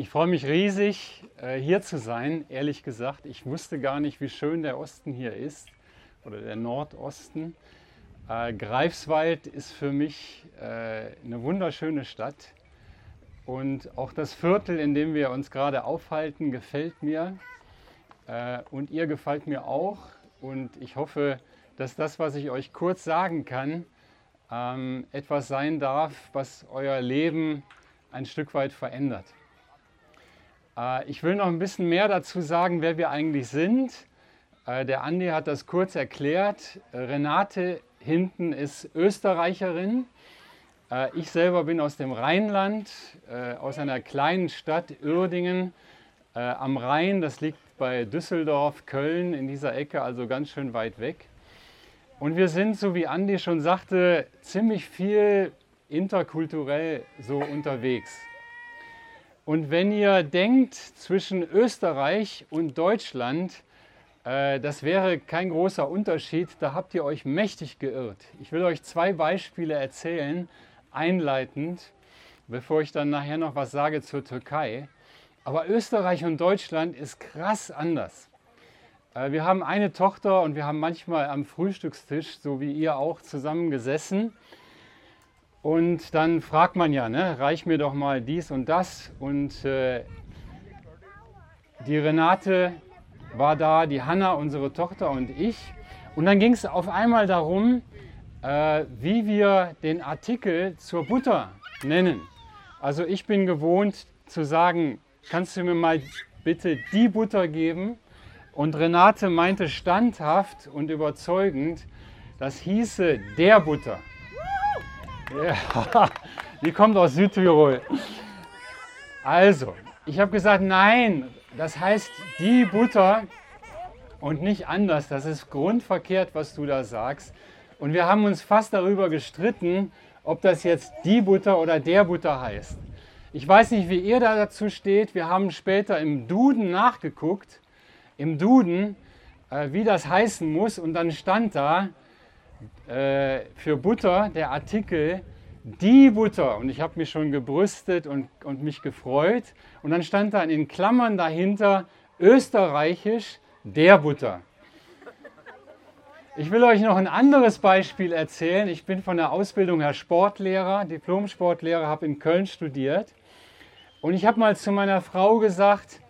Ich freue mich riesig, äh, hier zu sein, ehrlich gesagt. Ich wusste gar nicht, wie schön der Osten hier ist oder der Nordosten. Äh, Greifswald ist für mich äh, eine wunderschöne Stadt. Und auch das Viertel, in dem wir uns gerade aufhalten, gefällt mir. Und ihr gefällt mir auch. Und ich hoffe, dass das, was ich euch kurz sagen kann, ähm, etwas sein darf, was euer Leben ein Stück weit verändert. Äh, ich will noch ein bisschen mehr dazu sagen, wer wir eigentlich sind. Äh, der Andi hat das kurz erklärt. Renate hinten ist Österreicherin. Äh, ich selber bin aus dem Rheinland, aus einer kleinen Stadt Uerdingen am Rhein. Das liegt bei Düsseldorf, Köln in dieser Ecke, also ganz schön weit weg. Und wir sind, so wie Andi schon sagte, ziemlich viel interkulturell so unterwegs. Und wenn ihr denkt, zwischen Österreich und Deutschland, äh, das wäre kein großer Unterschied, da habt ihr euch mächtig geirrt. Ich will euch zwei Beispiele erzählen, einleitend, bevor ich dann nachher noch was sage zur Türkei. Aber Österreich und Deutschland ist krass anders. Äh, wir haben eine Tochter und wir haben manchmal am Frühstückstisch, so wie ihr auch, zusammen gesessen. Und dann fragt man ja, ne, reich mir doch mal dies und das. Und äh, die Renate war da, die Hanna, unsere Tochter und ich. Und dann ging es auf einmal darum, äh, wie wir den Artikel zur Butter nennen. Also ich bin gewohnt zu sagen, kannst du mir mal bitte die Butter geben? Und Renate meinte standhaft und überzeugend, das hieße der Butter. Die kommt aus Südtirol. Also, ich habe gesagt, nein, das heißt die Butter und nicht anders. Das ist grundverkehrt, was du da sagst. Und wir haben uns fast darüber gestritten, ob das jetzt die Butter oder der Butter heißt. Ich weiß nicht, wie ihr da dazu steht. Wir haben später im Duden nachgeguckt, im Duden, äh, wie das heißen muss. Und dann stand da, äh, für Butter der Artikel die Butter. Und ich habe mich schon gebrüstet und, und mich gefreut. Und dann stand da in Klammern dahinter österreichisch der Butter. Ich will euch noch ein anderes Beispiel erzählen. Ich bin von der Ausbildung her Sportlehrer, Diplom-Sportlehrer, habe in Köln studiert. Und ich habe mal zu meiner Frau gesagt,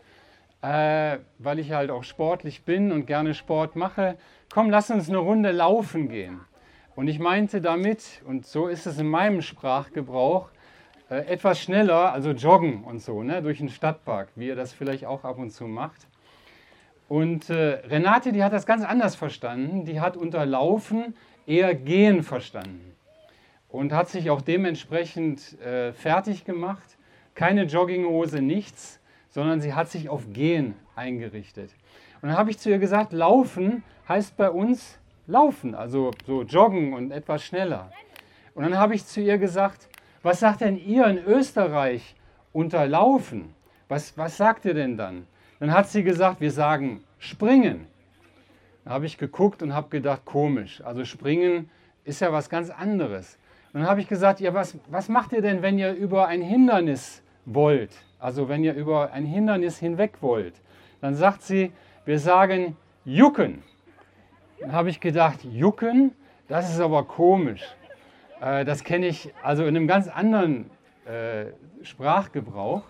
äh, weil ich halt auch sportlich bin und gerne Sport mache, komm, lass uns eine Runde laufen gehen. Und ich meinte damit, und so ist es in meinem Sprachgebrauch, äh, etwas schneller, also joggen und so, ne, durch den Stadtpark, wie ihr das vielleicht auch ab und zu macht. Und äh, Renate, die hat das ganz anders verstanden. Die hat unter Laufen eher Gehen verstanden und hat sich auch dementsprechend äh, fertig gemacht. Keine Jogginghose, nichts, sondern sie hat sich auf Gehen eingerichtet. Und dann habe ich zu ihr gesagt, Laufen heißt bei uns laufen, also so joggen und etwas schneller. Und dann habe ich zu ihr gesagt, was sagt denn ihr in Österreich unter Laufen? Was, was sagt ihr denn dann? Dann hat sie gesagt, wir sagen springen. Dann habe ich geguckt und habe gedacht, komisch. Also springen ist ja was ganz anderes. Und dann habe ich gesagt, ja, was, was macht ihr denn, wenn ihr über ein Hindernis wollt? Also wenn ihr über ein Hindernis hinweg wollt. Dann sagt sie, wir sagen jucken. Dann habe ich gedacht, Jucken, das ist aber komisch. Äh, das kenne ich also in einem ganz anderen äh, Sprachgebrauch.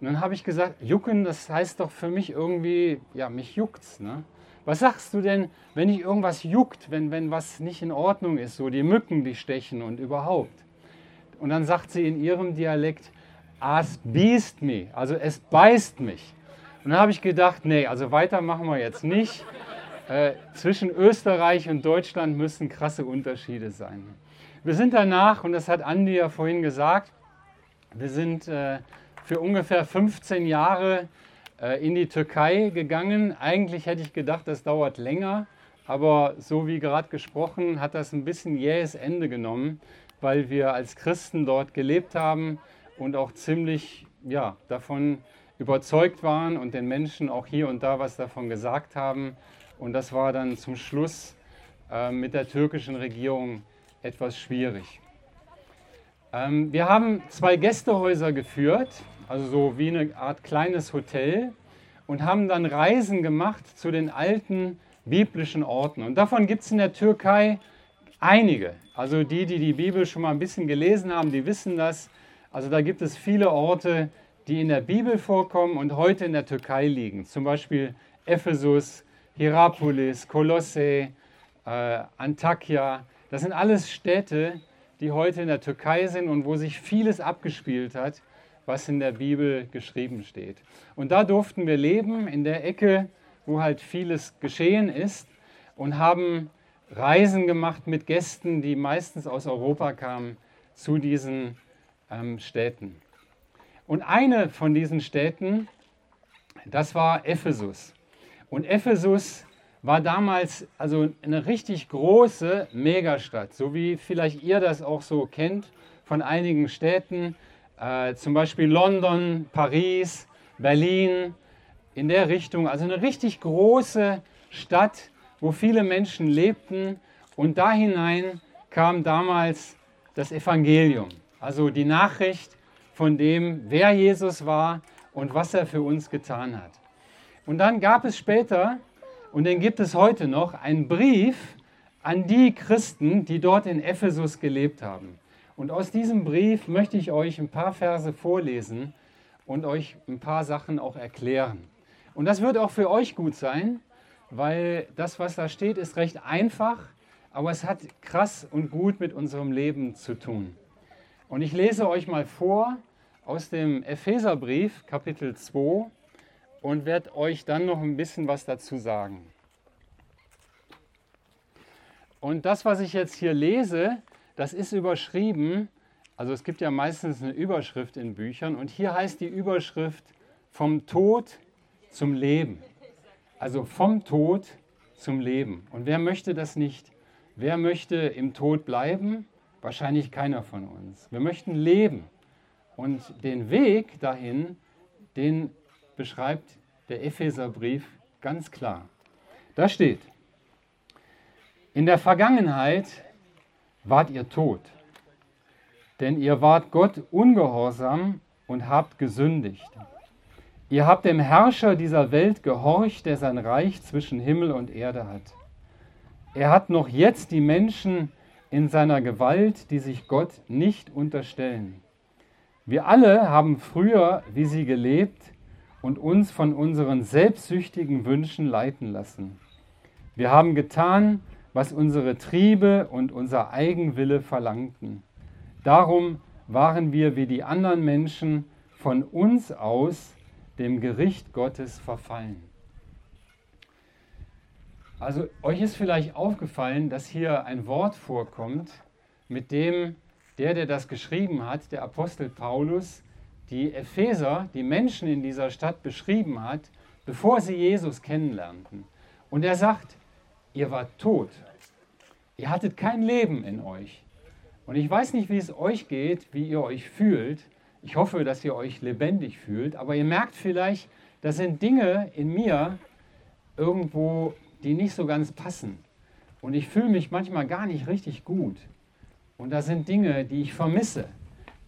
Und dann habe ich gesagt, Jucken, das heißt doch für mich irgendwie, ja, mich juckt's. Ne? Was sagst du denn, wenn dich irgendwas juckt, wenn, wenn was nicht in Ordnung ist, so die Mücken, die stechen und überhaupt? Und dann sagt sie in ihrem Dialekt, as beißt me, also es beißt mich. Und dann habe ich gedacht, nee, also weiter machen wir jetzt nicht. Äh, zwischen Österreich und Deutschland müssen krasse Unterschiede sein. Wir sind danach, und das hat Andi ja vorhin gesagt, wir sind äh, für ungefähr 15 Jahre äh, in die Türkei gegangen. Eigentlich hätte ich gedacht, das dauert länger, aber so wie gerade gesprochen, hat das ein bisschen jähes Ende genommen, weil wir als Christen dort gelebt haben und auch ziemlich ja, davon überzeugt waren und den Menschen auch hier und da was davon gesagt haben. Und das war dann zum Schluss äh, mit der türkischen Regierung etwas schwierig. Ähm, wir haben zwei Gästehäuser geführt also so wie eine Art kleines Hotel, und haben dann Reisen gemacht zu den alten biblischen Orten. Und davon gibt es in der Türkei einige. Also die, die die Bibel schon mal ein bisschen gelesen haben, die wissen das. Also da gibt es viele Orte, die in der Bibel vorkommen und heute in der Türkei liegen. Zum Beispiel Ephesus, Hierapolis, Kolosse, äh, Antakya. Das sind alles Städte, die heute in der Türkei sind und wo sich vieles abgespielt hat, was in der Bibel geschrieben steht. Und da durften wir leben, in der Ecke, wo halt vieles geschehen ist und haben Reisen gemacht mit Gästen, die meistens aus Europa kamen, zu diesen ähm, Städten. Und eine von diesen Städten, das war Ephesus. Und Ephesus war damals also eine richtig große Megastadt, so wie vielleicht ihr das auch so kennt von einigen Städten, äh, zum Beispiel London, Paris, Berlin, in der Richtung. Also eine richtig große Stadt, wo viele Menschen lebten. Und da hinein kam damals das Evangelium, also die Nachricht von dem, wer Jesus war und was er für uns getan hat. Und dann gab es später, und den gibt es heute noch, einen Brief an die Christen, die dort in Ephesus gelebt haben. Und aus diesem Brief möchte ich euch ein paar Verse vorlesen und euch ein paar Sachen auch erklären. Und das wird auch für euch gut sein, weil das, was da steht, ist recht einfach, aber es hat krass und gut mit unserem Leben zu tun. Und ich lese euch mal vor, aus dem Epheserbrief Kapitel 2 und werde euch dann noch ein bisschen was dazu sagen. Und das, was ich jetzt hier lese, das ist überschrieben, also es gibt ja meistens eine Überschrift in Büchern und hier heißt die Überschrift vom Tod zum Leben. Also vom Tod zum Leben. Und wer möchte das nicht? Wer möchte im Tod bleiben? Wahrscheinlich keiner von uns. Wir möchten leben. Und den Weg dahin, den beschreibt der Epheserbrief ganz klar. Da steht, in der Vergangenheit wart ihr tot, denn ihr wart Gott ungehorsam und habt gesündigt. Ihr habt dem Herrscher dieser Welt gehorcht, der sein Reich zwischen Himmel und Erde hat. Er hat noch jetzt die Menschen in seiner Gewalt, die sich Gott nicht unterstellen. Wir alle haben früher wie sie gelebt und uns von unseren selbstsüchtigen Wünschen leiten lassen. Wir haben getan, was unsere Triebe und unser Eigenwille verlangten. Darum waren wir wie die anderen Menschen von uns aus dem Gericht Gottes verfallen. Also euch ist vielleicht aufgefallen, dass hier ein Wort vorkommt, mit dem der, der das geschrieben hat, der Apostel Paulus, die Epheser, die Menschen in dieser Stadt beschrieben hat, bevor sie Jesus kennenlernten. Und er sagt, ihr wart tot. Ihr hattet kein Leben in euch. Und ich weiß nicht, wie es euch geht, wie ihr euch fühlt. Ich hoffe, dass ihr euch lebendig fühlt. Aber ihr merkt vielleicht, das sind Dinge in mir irgendwo, die nicht so ganz passen. Und ich fühle mich manchmal gar nicht richtig gut. Und das sind Dinge, die ich vermisse.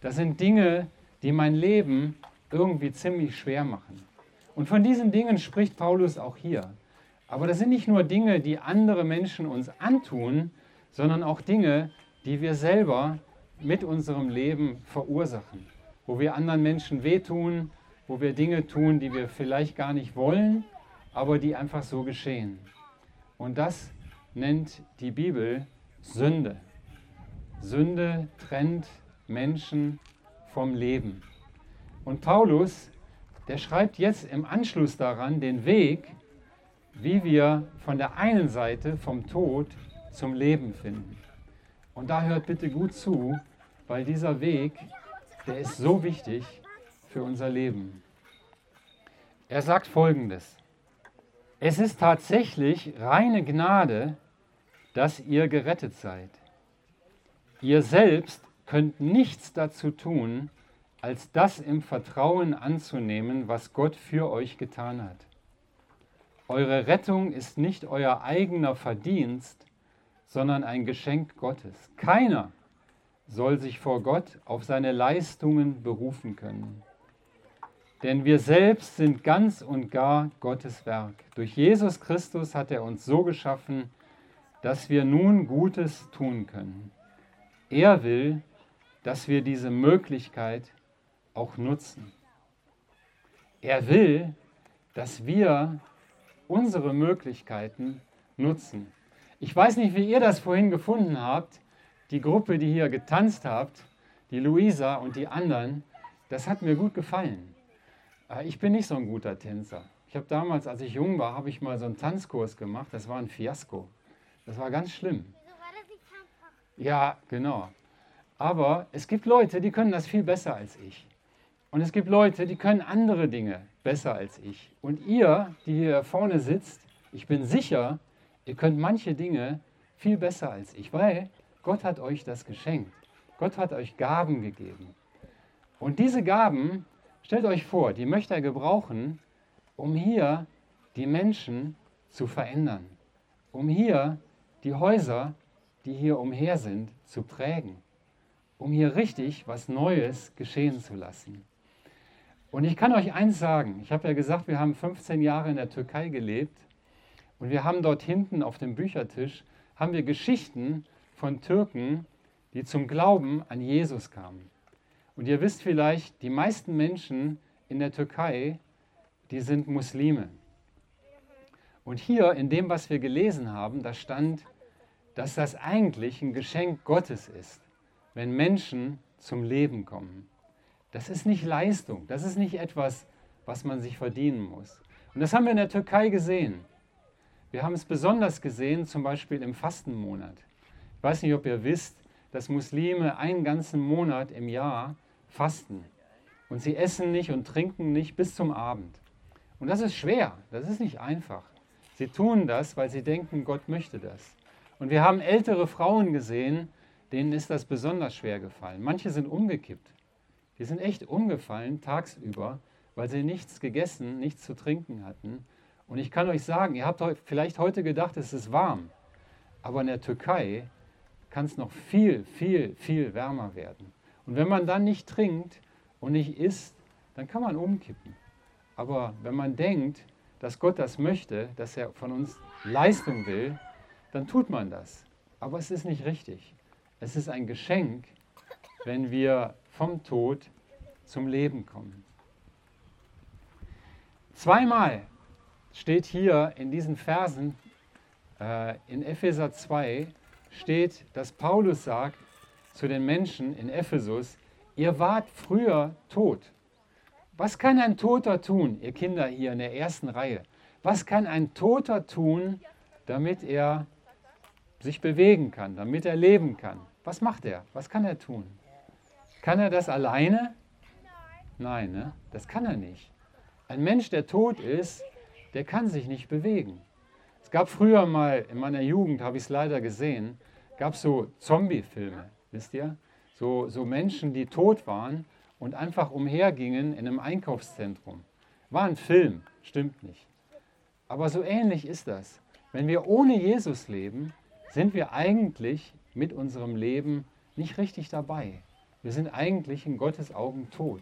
Das sind Dinge, die mein Leben irgendwie ziemlich schwer machen. Und von diesen Dingen spricht Paulus auch hier. Aber das sind nicht nur Dinge, die andere Menschen uns antun, sondern auch Dinge, die wir selber mit unserem Leben verursachen. Wo wir anderen Menschen wehtun, wo wir Dinge tun, die wir vielleicht gar nicht wollen, aber die einfach so geschehen. Und das nennt die Bibel Sünde. Sünde trennt Menschen vom Leben. Und Paulus, der schreibt jetzt im Anschluss daran den Weg, wie wir von der einen Seite vom Tod zum Leben finden. Und da hört bitte gut zu, weil dieser Weg, der ist so wichtig für unser Leben. Er sagt folgendes. Es ist tatsächlich reine Gnade, dass ihr gerettet seid. Ihr selbst könnt nichts dazu tun, als das im Vertrauen anzunehmen, was Gott für euch getan hat. Eure Rettung ist nicht euer eigener Verdienst, sondern ein Geschenk Gottes. Keiner soll sich vor Gott auf seine Leistungen berufen können. Denn wir selbst sind ganz und gar Gottes Werk. Durch Jesus Christus hat er uns so geschaffen, dass wir nun Gutes tun können. Er will, dass wir diese Möglichkeit auch nutzen. Er will, dass wir unsere Möglichkeiten nutzen. Ich weiß nicht, wie ihr das vorhin gefunden habt, die Gruppe, die hier getanzt habt, die Luisa und die anderen, das hat mir gut gefallen. Äh, ich bin nicht so ein guter Tänzer. Ich habe damals, als ich jung war, habe ich mal so einen Tanzkurs gemacht. Das war ein Fiasko. Das war ganz schlimm. Ja, genau. Aber es gibt Leute, die können das viel besser als ich. Und es gibt Leute, die können andere Dinge besser als ich. Und ihr, die hier vorne sitzt, ich bin sicher, ihr könnt manche Dinge viel besser als ich, weil Gott hat euch das geschenkt. Gott hat euch Gaben gegeben. Und diese Gaben, stellt euch vor, die möchte er gebrauchen, um hier die Menschen zu verändern, um hier die Häuser, die hier umher sind, zu prägen, um hier richtig was Neues geschehen zu lassen. Und ich kann euch eins sagen, ich habe ja gesagt, wir haben 15 Jahre in der Türkei gelebt und wir haben dort hinten auf dem Büchertisch, haben wir Geschichten von Türken, die zum Glauben an Jesus kamen. Und ihr wisst vielleicht, die meisten Menschen in der Türkei, die sind Muslime. Und hier in dem, was wir gelesen haben, da stand, dass das eigentlich ein Geschenk Gottes ist, wenn Menschen zum Leben kommen. Das ist nicht Leistung, das ist nicht etwas, was man sich verdienen muss. Und das haben wir in der Türkei gesehen. Wir haben es besonders gesehen, zum Beispiel im Fastenmonat. Ich weiß nicht, ob ihr wisst, dass Muslime einen ganzen Monat im Jahr fasten. Und sie essen nicht und trinken nicht bis zum Abend. Und das ist schwer, das ist nicht einfach. Sie tun das, weil sie denken, Gott möchte das. Und wir haben ältere Frauen gesehen, denen ist das besonders schwer gefallen. Manche sind umgekippt. Die sind echt umgefallen tagsüber, weil sie nichts gegessen, nichts zu trinken hatten. Und ich kann euch sagen, ihr habt vielleicht heute gedacht, es ist warm. Aber in der Türkei kann es noch viel, viel, viel wärmer werden. Und wenn man dann nicht trinkt und nicht isst, dann kann man umkippen. Aber wenn man denkt, dass Gott das möchte, dass er von uns Leistung will, dann tut man das. Aber es ist nicht richtig. Es ist ein Geschenk, wenn wir vom Tod zum Leben kommen. Zweimal steht hier in diesen Versen äh, in Epheser 2, steht, dass Paulus sagt, zu den Menschen in Ephesus, ihr wart früher tot. Was kann ein Toter tun, ihr Kinder hier in der ersten Reihe? Was kann ein Toter tun, damit er sich bewegen kann, damit er leben kann? Was macht er? Was kann er tun? Kann er das alleine? Nein, ne? das kann er nicht. Ein Mensch, der tot ist, der kann sich nicht bewegen. Es gab früher mal, in meiner Jugend habe ich es leider gesehen, gab es so Zombie-Filme wisst ihr? So, so Menschen, die tot waren und einfach umhergingen in einem Einkaufszentrum. War ein Film, stimmt nicht. Aber so ähnlich ist das. Wenn wir ohne Jesus leben, sind wir eigentlich mit unserem Leben nicht richtig dabei. Wir sind eigentlich in Gottes Augen tot,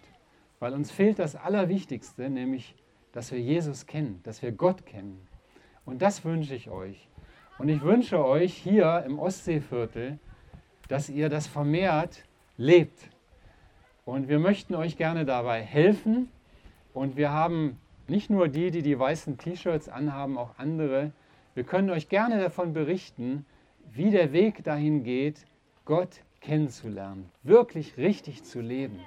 weil uns fehlt das Allerwichtigste, nämlich, dass wir Jesus kennen, dass wir Gott kennen. Und das wünsche ich euch. Und ich wünsche euch hier im Ostseeviertel, dass ihr das vermehrt lebt. Und wir möchten euch gerne dabei helfen. Und wir haben nicht nur die, die die weißen T-Shirts anhaben, auch andere. Wir können euch gerne davon berichten, wie der Weg dahin geht, Gott kennenzulernen, wirklich richtig zu leben.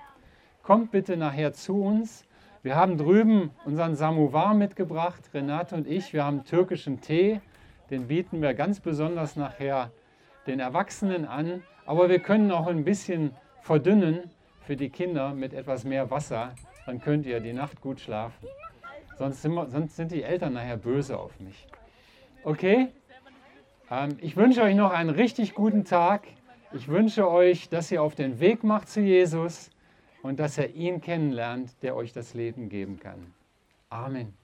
Kommt bitte nachher zu uns. Wir haben drüben unseren Samovar mitgebracht, Renate und ich. Wir haben türkischen Tee, den bieten wir ganz besonders nachher den Erwachsenen an. Aber wir können auch ein bisschen verdünnen für die Kinder mit etwas mehr Wasser. Dann könnt ihr die Nacht gut schlafen. Sonst sind, wir, sonst sind die Eltern nachher böse auf mich. Okay? Ähm, ich wünsche euch noch einen richtig guten Tag. Ich wünsche euch, dass ihr auf den Weg macht zu Jesus und dass ihr ihn kennenlernt, der euch das Leben geben kann. Amen.